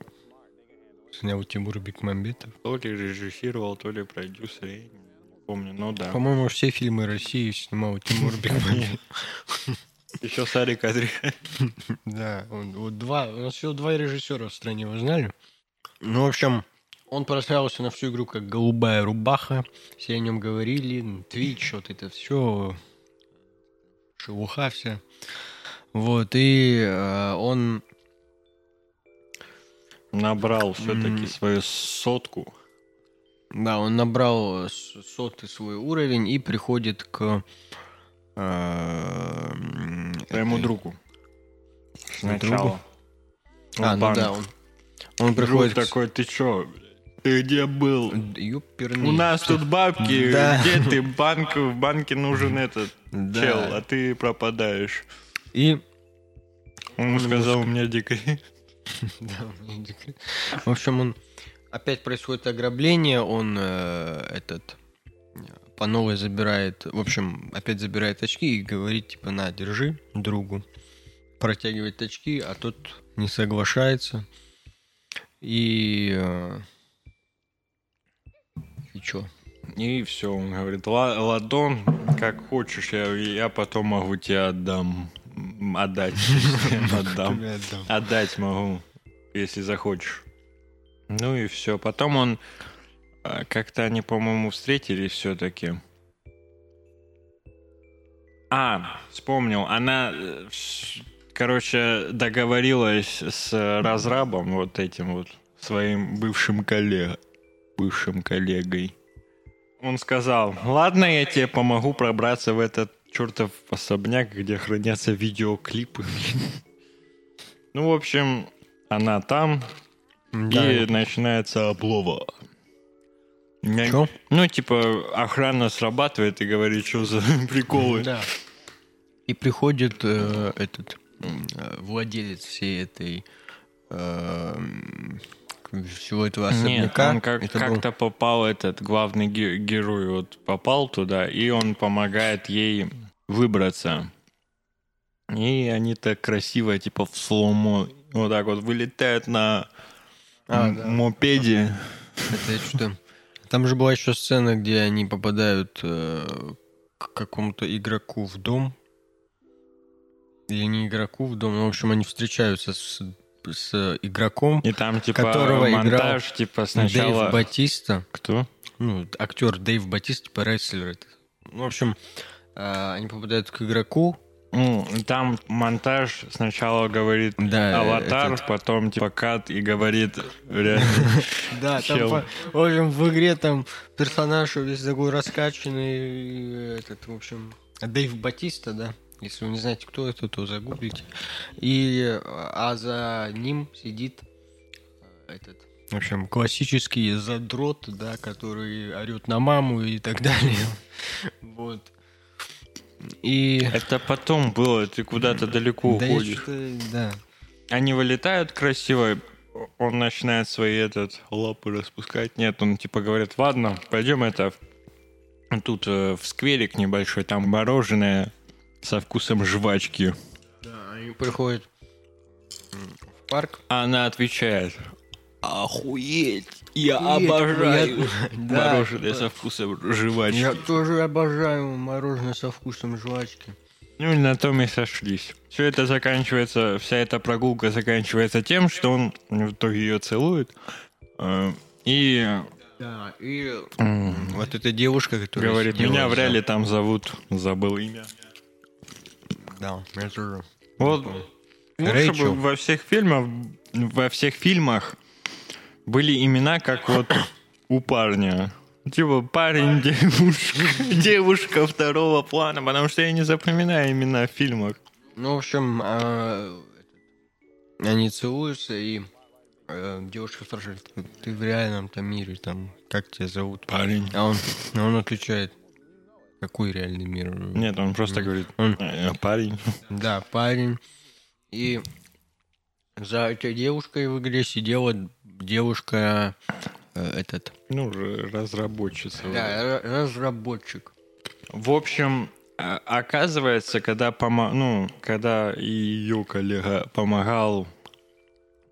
снял Тимур Бекмамбетов.
То ли режиссировал, то ли продюсер, помню, ну да.
По-моему, все фильмы России снимал Тимур Бекмамбетов.
Еще Сарик Андреев.
Да, вот два, у нас всего два режиссера в стране, вы знали? Ну, в общем, он прославился на всю игру как «Голубая рубаха». Все о нем говорили, Твич, вот это все, шелуха вся. Вот, и э, он
Набрал все-таки свою сотку.
Да, он набрал с- сотый свой уровень и приходит к э, этой-
другу. Сначала.
А,
В
ну
банк.
да, он, он
Друг
приходит к-
такой, ты чё? Ты где был?
Ёперный.
У нас тут бабки,
Да.
где ты? Банк, в банке нужен этот
Да.
чел, а ты пропадаешь.
И
Он ему сказал, у меня дикари.
Да, у меня дикая. В общем, он опять происходит ограбление, он э, этот по новой забирает, в общем, опять забирает очки и говорит, типа, на, держи другу. Протягивает очки, а тот не соглашается. И... э, И чё?
И все, он говорит, «Ла- ладон, как хочешь, я, я потом могу тебе отдам. Отдать. Отдам. Отдать могу, если захочешь. Ну и все. Потом он... а, Как-то они, по-моему, встретились все-таки. А, вспомнил. Она, э, короче, договорилась с разрабом, вот этим вот, своим бывшим коллегой. Бывшим коллегой. Он сказал, ладно, я тебе помогу пробраться в этот чертов особняк, где хранятся видеоклипы. Ну, в общем, она там,
Да.
и начинается облова.
Чё?
Ну, типа, охрана срабатывает и говорит, что за приколы.
Да. И приходит э, этот э, владелец всей этой э, всего этого
Нет,
особняка.
он как-
Это был-
как-то попал, этот главный ге- герой вот попал туда, и он помогает ей выбраться. И они так красиво, типа в сломо, вот так вот вылетают на
А, да.
мопеде.
Это что Там же была еще сцена, где они попадают э, к какому-то игроку в дом. Или не игроку в дом, ну, в общем, они встречаются с, с игроком.
И там, типа,
Которого играл
монтаж, типа, сначала...
Дэйв Батиста.
Кто?
Ну, актер Дэйв Батиста, типа рестлер. Ну, в общем, э, они попадают к игроку.
Ну, там монтаж сначала говорит
Да,
аватар,
этот-
потом типа кат и говорит реально.
Да, там, в общем, в игре там персонаж весь такой раскачанный, этот, в общем, Дэйв Батиста, да. Если вы не знаете, кто это, то загуглите. И, а за ним сидит э, этот, в общем, классический задрот, да, который орет на маму и так далее. Вот. И...
Это потом было, ты куда-то далеко
Да,
уходишь.
да.
Они вылетают красиво, он начинает свои этот лапы распускать. Нет, он типа говорит, ладно, пойдем это тут э, в скверик небольшой, там мороженое со вкусом жвачки.
Да, они приходят в парк.
А она отвечает, охуеть, я
Охуеть,
обожаю
я-
мороженое
да.
со вкусом жвачки.
Я тоже обожаю мороженое со вкусом жвачки.
Ну и на том и сошлись. Все это заканчивается, вся эта прогулка заканчивается тем, что он в итоге ее целует. э, И
Да, и вот эта девушка, которая
говорит, меня в
за-
реале там зовут, забыл имя.
Да, я тоже.
Вот лучше бы во всех фильмах, во всех фильмах были имена, как вот у парня. Типа парень, девушка, девушка второго плана, потому что я не запоминаю имена в фильмах.
Ну, в общем, а, они целуются, и э, девушка спрашивает, «Ты- в реальном-то мире, там, как тебя зовут?
Парень.
А он, он отвечает, какой реальный мир?
Нет, он просто говорит,
Он-
«Э, парень.
Да, парень. И за этой девушкой в игре сидела девушка, э, этот,
Ну, разработчица.
да, ра- разработчик.
В общем, А- Оказывается, когда, помо... ну, когда ее коллега помогал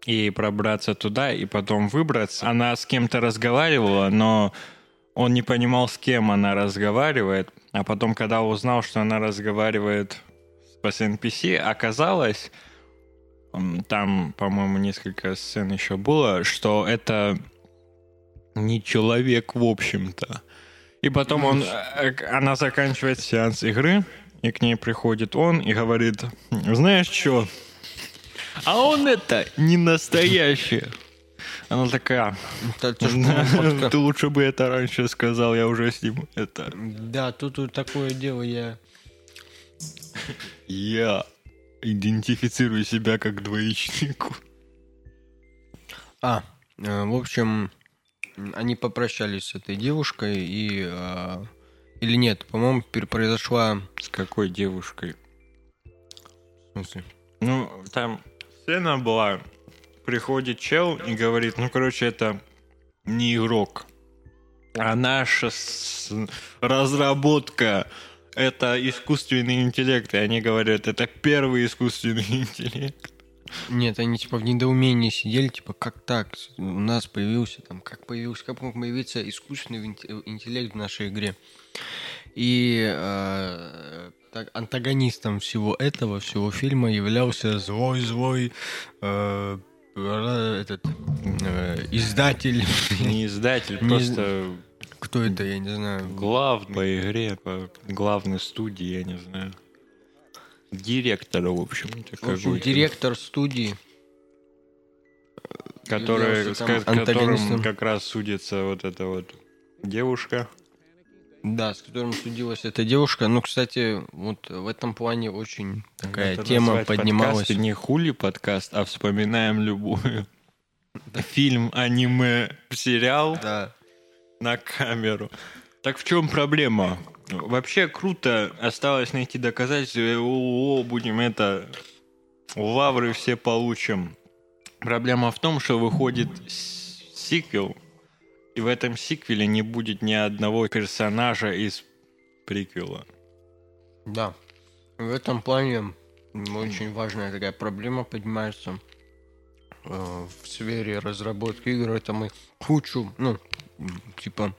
ей пробраться туда и потом выбраться, она с кем-то разговаривала, но он не понимал, с кем она разговаривает. А потом, когда узнал, что она разговаривает с NPC, оказалось, там, по-моему, несколько сцен еще было, что это не человек, в общем-то. И потом он, э, она заканчивает сеанс игры, и к ней приходит он и говорит, знаешь что, а он это не настоящий. Она такая, ты лучше бы это раньше сказал, я уже с ним это...
Да, тут такое дело, я...
Я идентифицирую себя как двоечнику.
А, э, в общем, они попрощались с этой девушкой и... э, Или нет, по-моему, пер- произошла...
С какой девушкой?
В смысле?
Ну, там сцена была, приходит чел и говорит, ну, короче, это не игрок, а наша с- разработка это искусственный интеллект. И они говорят, это первый искусственный интеллект.
Нет, они типа в недоумении сидели, типа, как так? У нас появился там, как появился, как мог появиться искусственный инте- интеллект в нашей игре. И э, так, антагонистом всего этого, всего фильма являлся злой-злой э, ра- этот э, издатель.
Не издатель, просто
Кто это, я не знаю.
главный по игре, по главной студии, я не знаю. Директор, в общем-то,
В общем, директор студии.
который, с которым как раз судится вот эта вот девушка.
Да, с которым судилась эта девушка. Ну, кстати, вот в этом плане очень такая
Это
тема поднималась.
подкаст не хули подкаст, а вспоминаем любую. Фильм, аниме, сериал
Да.
На камеру. Так в чем проблема? Вообще круто осталось найти доказательства. О, будем это... Лавры все получим. Проблема в том, что выходит сиквел, и в этом сиквеле не будет ни одного персонажа из приквела.
Да. В этом плане очень важная такая проблема поднимается э, в сфере разработки игр. Это мы кучу, ну, типа,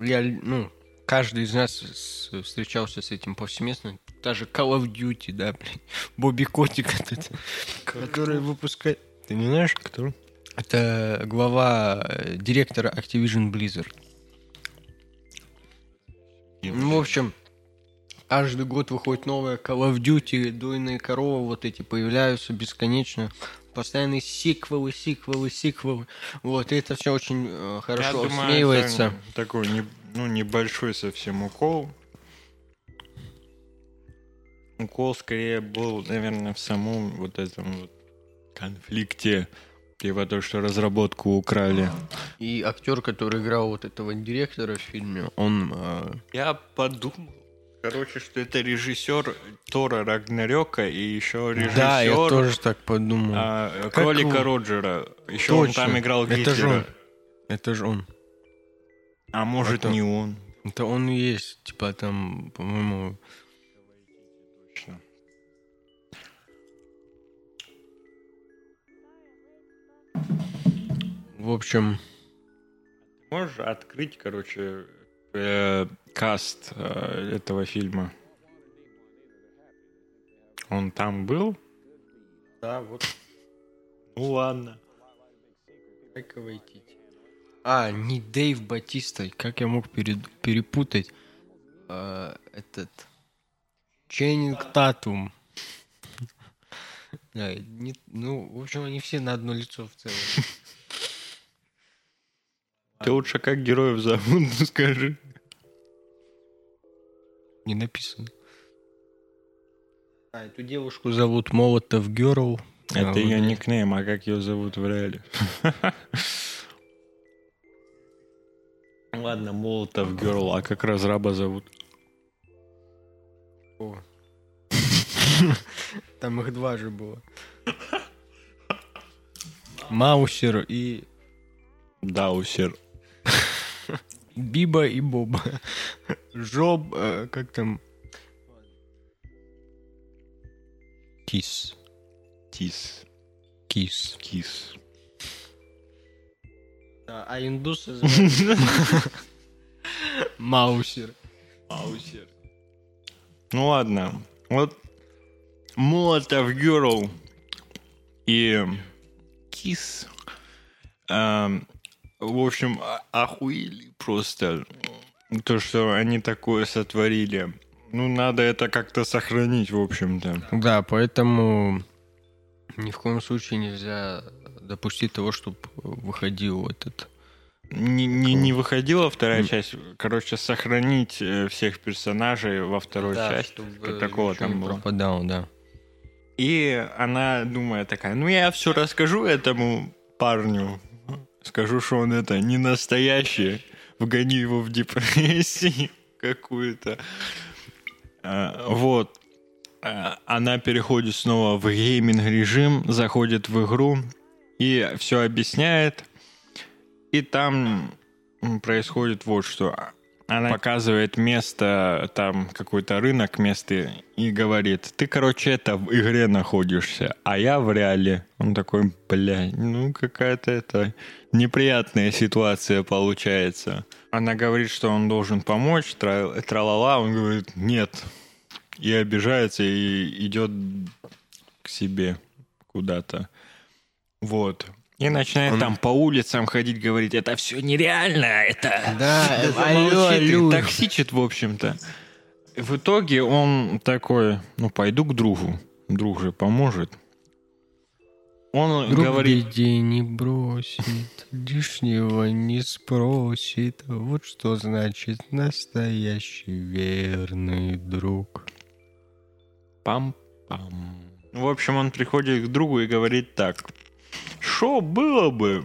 я, ну, каждый из нас встречался с этим повсеместно. Даже Call of Duty, да, блин. Бобби Котик этот, который выпускает... Ты не знаешь, кто? Это глава э, директора Activision Blizzard. Ну, в общем, каждый год выходит новая Call of Duty, дойные коровы вот эти появляются бесконечно. Постоянные сиквелы, сиквелы, сиквелы. Вот, и это все очень э, хорошо
Я думаю, это такой не- ну, небольшой совсем укол. Укол скорее был, наверное, в самом вот этом вот конфликте. Типа то, что разработку украли.
И актер, который играл вот этого директора в фильме, он... э,
Я подумал, короче, что это режиссер Тора Рагнарёка и еще режиссер
Да, я тоже так подумал.
а, Кролика
его?
Роджера. Еще он
Точно.
там играл
Это же он.
Гитлера.
Это же он.
А может,
Это-
не он.
Это он и есть, типа там, по-моему...
Точно.
В общем,
Можешь открыть, короче, э, каст э, этого фильма? Он там был?
да, вот
Ну ладно.
Как войти? А, не Дэйв Батиста. Как я мог перед- перепутать? А, этот... Ченнинг Татум. Да, ну, в общем, они все на одно лицо в целом.
Ты лучше как героев зовут, скажи.
Не написано. А, эту девушку зовут Молотов Герл.
Это
А,
ее
вот
никнейм, а как ее зовут в реале? Ладно, Молотов Герл, а как разраба зовут?
О. Там их два же было. Маусер и
Даусер.
Биба и Боба. Жоб, э, как там? Кис.
Кис,
Кис.
Кис.
А индусы Маусер.
Маусер. Ну ладно. Вот Молотов Герл и Кис. Эм, в общем, а- охуели просто. То, что они такое сотворили. Ну, надо это как-то сохранить, в общем-то.
Да, поэтому ни в коем случае нельзя допустить того, чтобы выходил этот...
Не, не, не выходила вторая часть. Короче, сохранить э, всех персонажей во второй части.
чтобы
Такого
ничего
там было.
пропадало, да.
И она думает такая, ну я все расскажу этому парню. Скажу, что он это не настоящий. Вгоню его в депрессию какую-то. А, Вот. А, Она переходит снова в гейминг режим, заходит в игру и все объясняет. И там происходит вот что. Она показывает место, там какой-то рынок место и говорит, ты, короче, это в игре находишься, а я в реале. Он такой, бля, ну какая-то это неприятная ситуация получается. Она говорит, что он должен помочь, тра- тралала, он говорит, нет. И обижается, и идет к себе куда-то. Вот. И начинает там по улицам ходить, говорить, это все нереально, это...
Да, алло, алло.
Токсичит, в общем-то. В итоге он такой, ну, пойду к другу. Друг же поможет. Он
Друг
говорит,
беде не бросит, лишнего не спросит. Вот что значит настоящий верный друг.
пам-пам. В общем, он приходит к другу и говорит так. Что было бы,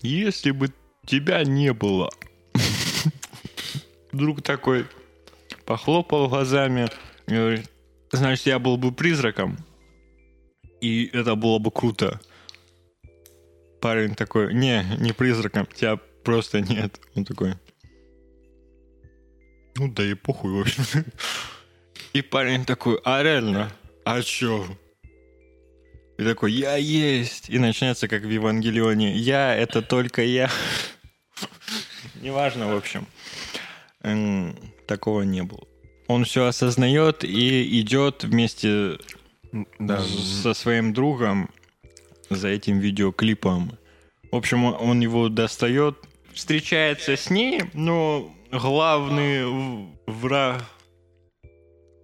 если бы тебя не было? Друг такой похлопал глазами. и говорит, Значит, я был бы призраком. И это было бы круто. Парень такой, не, не призраком, тебя просто нет. Он такой, ну да и похуй, в общем. И парень такой, а реально? А чё? И такой, я есть. И начинается, как в Евангелионе. Я — это только я. Неважно, в общем. М, Такого не было. Он все осознает и идет вместе
Да,
со своим другом за этим видеоклипом. В общем, он, его достает, встречается с ней, но главный враг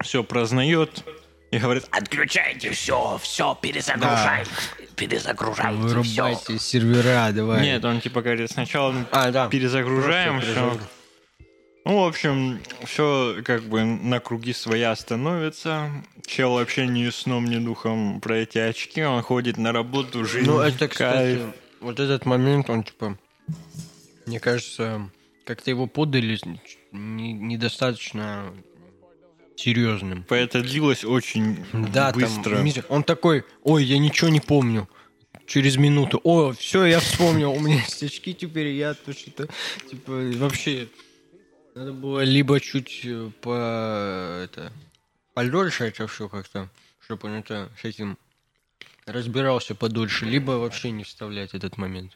все прознает и говорит,
Отключайте все, все, перезагружайте. Перезагружайте все.
вырубайте сервера, давай.
нет, он типа говорит, сначала
А, да.
перезагружаем
Просто
все.
перезагруз-
Ну, в общем, все как бы на круги своя становится. Чел вообще ни сном, ни духом про эти очки. Он ходит на работу, жизнь,
Ну, это, кстати,
кайф.
вот этот момент, он, типа, мне кажется, как-то его подали не- недостаточно серьезным.
Это длилось очень
Да,
быстро.
там, он такой, ой, я ничего не помню. Через минуту, о, все, я вспомнил, у меня есть очки теперь, я то что-то, типа, вообще, надо было либо чуть э, по, это, подольше это все как-то, чтобы он это, с этим разбирался подольше, либо вообще не вставлять этот момент.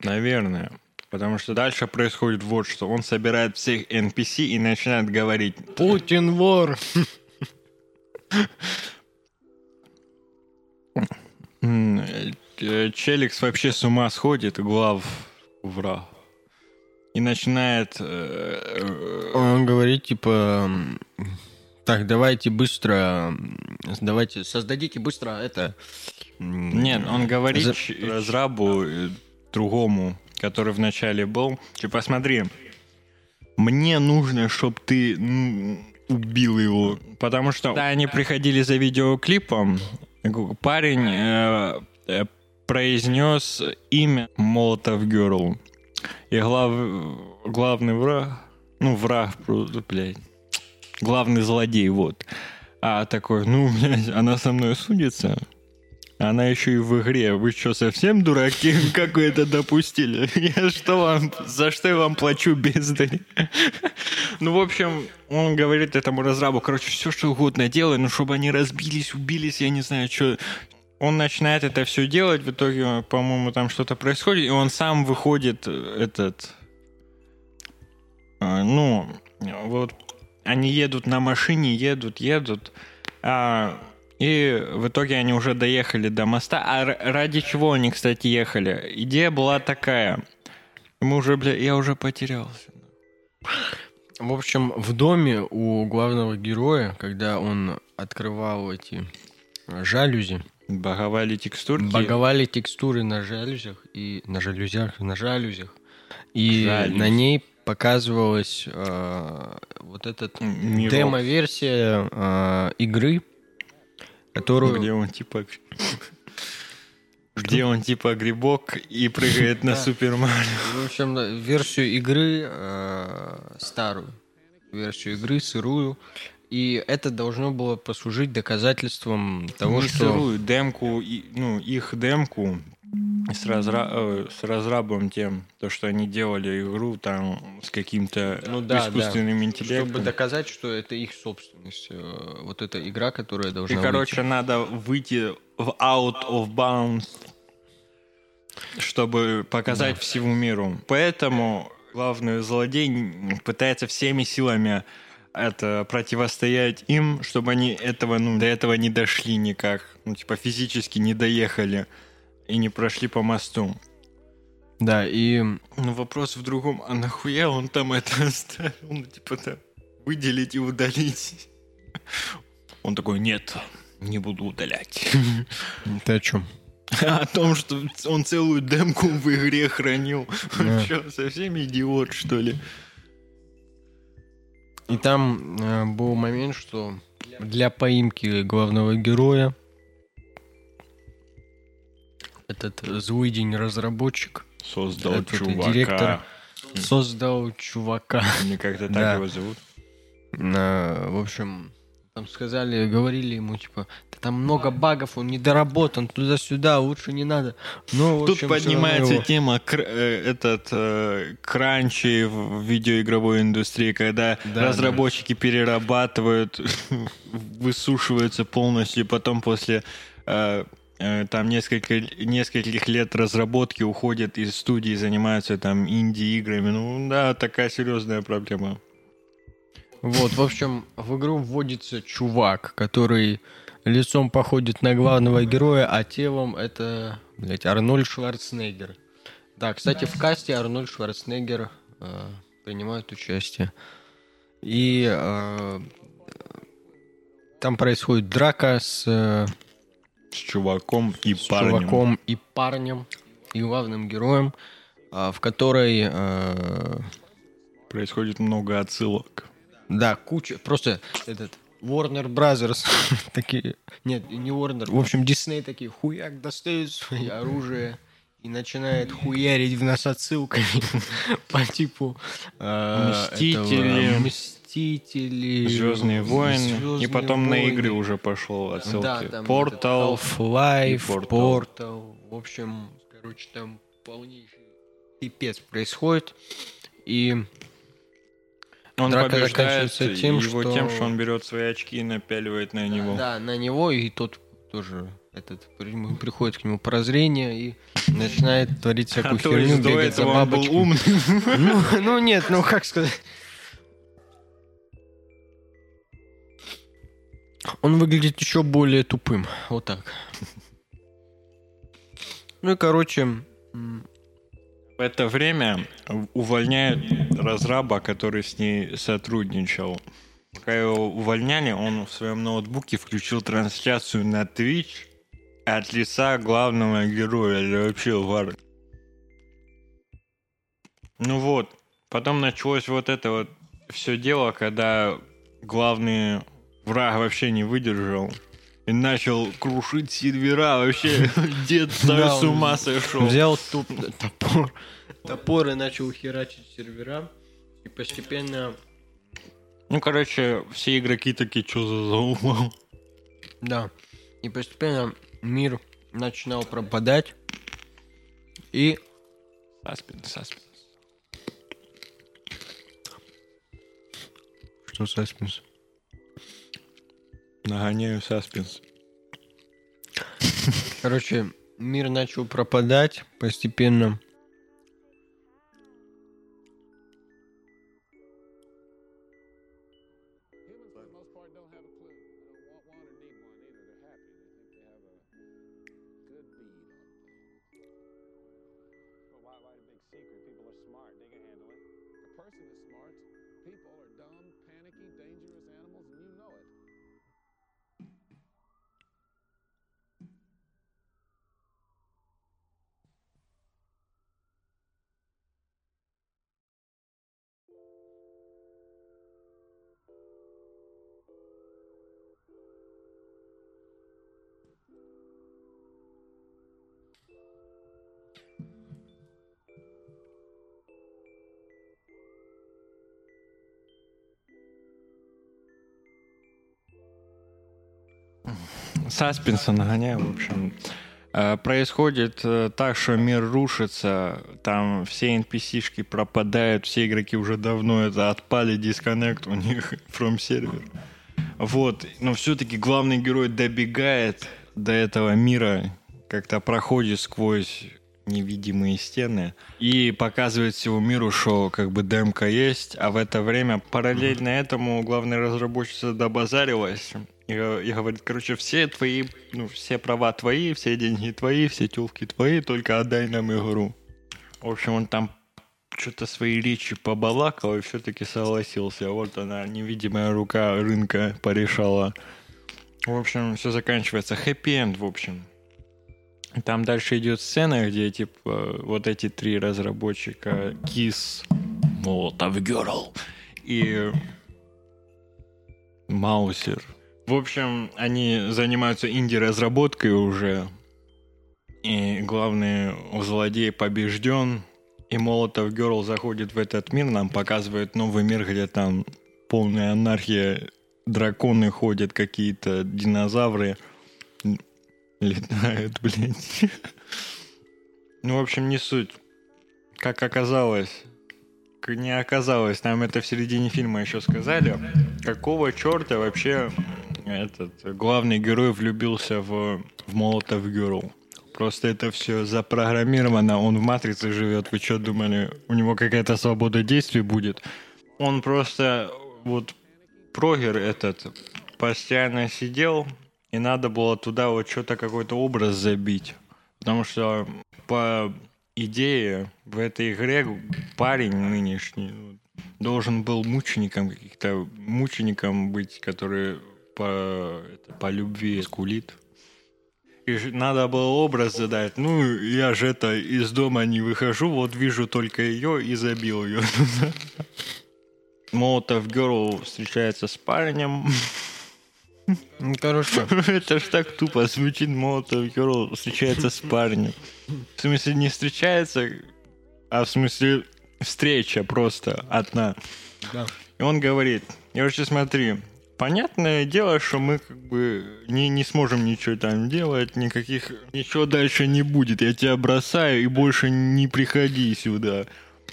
Наверное. Потому что дальше происходит вот что. Он собирает всех NPC и начинает говорить.
Путин вор!
«М, э, Челикс вообще с ума сходит, глав враг. И начинает... э, э,
Он говорит, типа, так, давайте быстро, давайте, создадите быстро это...
Нет, он говорит
за-
разрабу э, другому, который вначале был, типа, смотри, мне нужно, чтобы ты убил его. Потому что когда они приходили за видеоклипом, парень э, э, произнес имя Молотов Герл. И глав, главный враг, ну, враг, просто, блядь, главный злодей, вот. А такой, ну, блядь, она со мной судится, Она еще и в игре. Вы что, совсем дураки? Как вы это допустили? Я что вам... За что я вам плачу, бездари? Ну, в общем, он говорит этому разрабу, короче, все что угодно делай, но чтобы они разбились, убились, я не знаю, что... Он начинает это все делать, в итоге, по-моему, там что-то происходит, и он сам выходит, э, этот... а, Ну, вот они едут на машине, едут, едут, а, и в итоге они уже доехали до моста. А ради чего они, кстати, ехали? Идея была такая. Мы уже, бля, я уже потерялся.
В общем, в доме у главного героя, когда он открывал эти э, жалюзи,
Боговали текстурки.
боговали текстуры на жалюзях и на жалюзях, на жалюзях, и
Жалюзи.
на ней показывалась э, вот этот демо-версия э, игры, которую
Где он типа... Где он типа грибок и прыгает на Супер Марио.
В общем, версию игры э, старую, версию игры сырую, и это должно было послужить доказательством того,
Не
что
сырую демку, и- ну, их демку с, разра- э, с разрабом тем, то, что они делали игру там с каким-то
Ну да,
искусственным
чтобы
интеллектом.
доказать, что это их собственность, э, вот эта игра, которая
И,
должна
короче, надо выйти в out of bounds, чтобы показать всему миру. Поэтому главный злодей пытается всеми силами это противостоять им, чтобы они этого, ну, до этого не дошли никак. Ну, типа, физически не доехали и не прошли по мосту.
Да, и
Но вопрос в другом, а нахуя он там это оставил? Ну, типа, там, выделить и удалить. Он такой, нет, не буду удалять.
ты о чем?
О том, что он целую демку в игре хранил. Он что, совсем идиот, что ли?
И там э, был момент, что для поимки главного героя этот злый день разработчик
Создал
Этот
чувака.
директор создал чувака.
Мне как-то так
Да.
его зовут.
На- в общем, там сказали, говорили ему, типа, «Да там много багов, он недоработан, туда-сюда, лучше не надо. Но,
Тут
общем,
поднимается тема кр- э, этот э, кранчи в видеоигровой индустрии, когда
Да,
разработчики перерабатывают, высушиваются полностью, потом после э, э, там несколько, нескольких лет разработки уходят из студии, занимаются там инди-играми. Ну да, такая серьезная проблема.
Вот, в общем, в игру вводится чувак, который лицом походит на главного героя, а телом это, блядь, Арнольд Шварценеггер. Да, кстати, в касте Арнольд Шварценеггер э, принимает участие. И э, там происходит драка с, э,
С чуваком и
с
парнем.
чуваком и парнем, и главным героем, а, в которой э,
Происходит много отсылок.
Да, куча. Просто этот Warner Brothers такие... Нет, не Warner. В общем, Disney такие хуяк достает свое оружие и начинает хуярить в нас отсылками по типу э,
Мстители.
Мстители,
Звездные войны. и потом на игры уже пошел отсылки. Портал.
этот Half-Life,
Portal.
Portal. В общем, короче, там полнейший пипец происходит. И
Он
Драка
побеждает
заканчивается тем,
его
что-
тем, что он берет свои очки и напяливает на него.
Да, на него, и тот тоже этот при- приходит к нему прозрение и начинает творить всякую
А то
херню,
до
бегать за
этого он был умный.
Ну, ну нет, ну как сказать. Он выглядит еще более тупым. Вот так. Ну и короче,
В это время увольняют разраба, который с ней сотрудничал. Пока его увольняли, он в своем ноутбуке включил трансляцию на Twitch от лица главного героя, или вообще вар. Ну вот, потом началось вот это вот все дело, когда главный враг вообще не выдержал и начал крушить сервера, вообще дед
Да,
с ума сошел.
взял туп, топор, топор и начал херачить сервера. И постепенно,
Ну, короче, все игроки такие, что за заумал?
да, и постепенно мир начинал пропадать. И
Саспенс, саспенс.
что саспенс?
Нагоняю саспенс.
Короче, мир начал пропадать постепенно.
Саспенса нагоняю, в общем. Э, Происходит э, так, что мир рушится, там все NPC-шки пропадают, все игроки уже давно это отпали, дисконнект у них from сервер. Вот, но все-таки главный герой добегает до этого мира, как-то проходит сквозь невидимые стены и показывает всему миру, что как бы демка есть, а в это время параллельно этому главная разработчица добазарилась и, и говорит, короче, все твои, ну, все права твои, все деньги твои, все тюлки твои, только отдай нам игру. В общем, он там что-то свои речи побалакал и все-таки согласился. Вот она, невидимая рука рынка порешала. В общем, все заканчивается. Хэппи-энд, в общем. Там дальше идет сцена, где типа вот эти три разработчика Кис, Молотов Герл и Маусер. В общем, они занимаются инди-разработкой уже. И главный злодей побежден. И Молотов Герл заходит в этот мир, нам показывает новый мир, где там полная анархия, драконы ходят, какие-то динозавры летают, блядь. Ну, в общем, не суть. Как оказалось, не оказалось, нам это в середине фильма еще сказали, какого черта вообще этот главный герой влюбился в, в Молотов Герл. Просто это все запрограммировано, он в матрице живет, вы что думали, у него какая-то свобода действий будет? Он просто вот прогер этот постоянно сидел, и надо было туда вот что-то какой-то образ забить. Потому что по идее в этой игре парень нынешний ну, должен был мучеником каких-то мучеником быть, который по, это, по любви скулит. И надо было образ задать. Ну, я же это из дома не выхожу, вот вижу только ее и забил ее. Молотов Герл встречается с парнем.
Ну, короче,
Это ж так тупо звучит, Молотов Герл встречается с парнем. В смысле, не встречается, а в смысле встреча просто одна.
да.
И он говорит, короче, смотри, понятное дело, что мы как бы не, не сможем ничего там делать, никаких, ничего дальше не будет. Я тебя бросаю и больше не приходи сюда.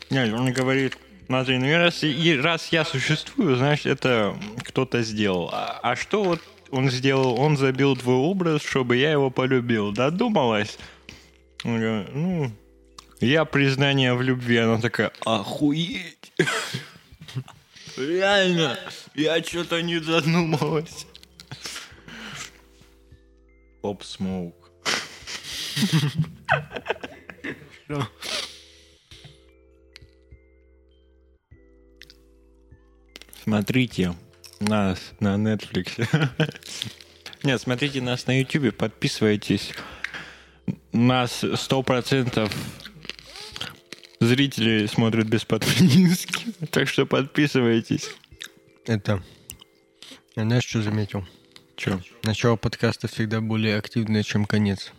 Не, Он говорит, смотри, ну и раз, и раз я существую, значит, это кто-то сделал. А, а что вот он сделал? Он забил твой образ, чтобы я его полюбил. Додумалась? Ну, я признание в любви. Она такая, охуеть. Реально, я что-то не задумалась. Поп смоук. Смотрите нас на Netflix. Нет, смотрите нас на YouTube, подписывайтесь. Нас сто процентов зрители смотрят без подписки. Так что подписывайтесь.
Это... Я знаешь, что заметил?
Че?
Начало подкаста всегда более активное, чем конец.